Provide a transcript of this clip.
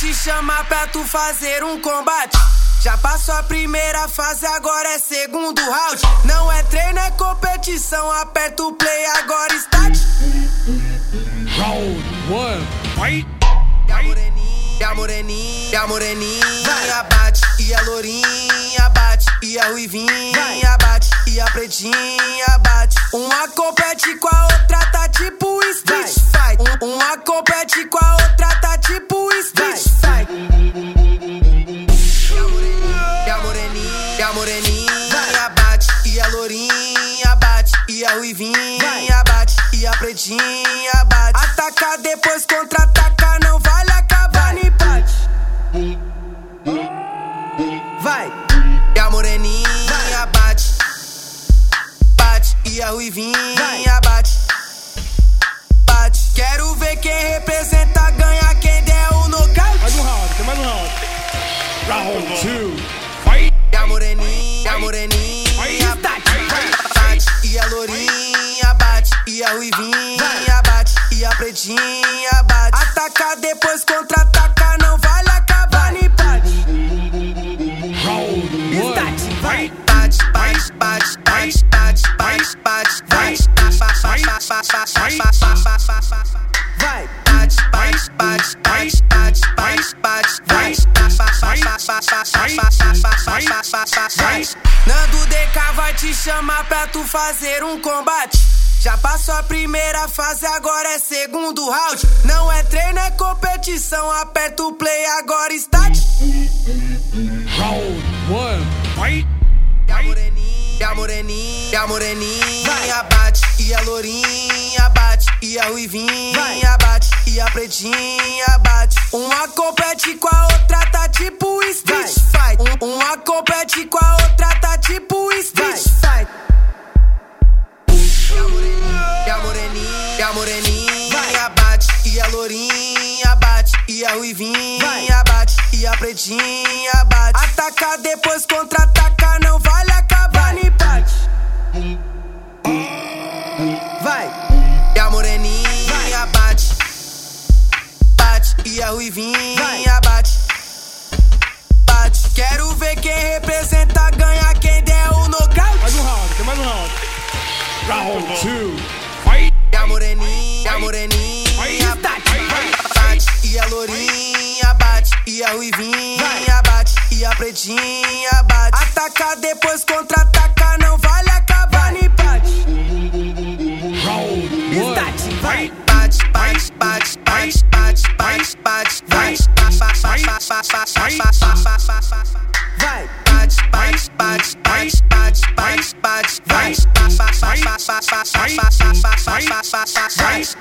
te chamar pra tu fazer um combate. Já passou a primeira fase, agora é segundo round. Não é treino, é competição. Aperta o play, agora start. Round one, fight! E a moreninha, e a moreninha, e a moreninha bate. E a lourinha bate. E a ruivinha bate. E a pretinha bate. Uma compete com a outra, tá tipo street fight. Um- Uma compete com a outra, E a ruivinha bate. E a pretinha bate. Ataca depois contra-ataca, não vale acabar nem bate. Vai. E a moreninha bate. Bate. E a ruivinha bate. Bate. Quero ver quem representa, ganha quem der o nocaute. Mais um round, tem mais um round. Round two! E a moreninha, e a moreninha bate, a ruivinha bate, e a pretinha bate. Ataca depois contra-ataca, não vale acabar nem bate. Round one, fight! Bate, bate, bate, bate, bate, bate, bate, bate, Vai, bate, bate, bate, bate, bate, bate, bate, bate. Nando DK vai te chamar pra tu fazer um combate. Já passou a primeira fase, agora é segundo round. Não é treino, é competição. Aperta o play, agora start. Round one, fight! E a moreninha, e a moreninha, e a moreninha bate, e a lourinha bate, e a ruivinha bate, e a pretinha bate. Uma compete com a outra, tá tipo street fight. Um- Uma compete com a outra, moreninha, e bate, e a lourinha bate, e a ruivinha bate, e a pretinha bate. Ataca depois contra-ataca, não vale acabar. Nem bate. Vai. E a moreninha bate, bate, e a ruivinha bate, bate. Quero ver quem representa, a ruivinha bate e a pretinha bate. Atacar depois contra-ataca, não vale acabar nem bate. Estate, vai. Bate, bate, bate, bate, bate, bate, bate, vai. Vai. Bate, bate, bate, bate, bate, bate, bate, vai. Vai.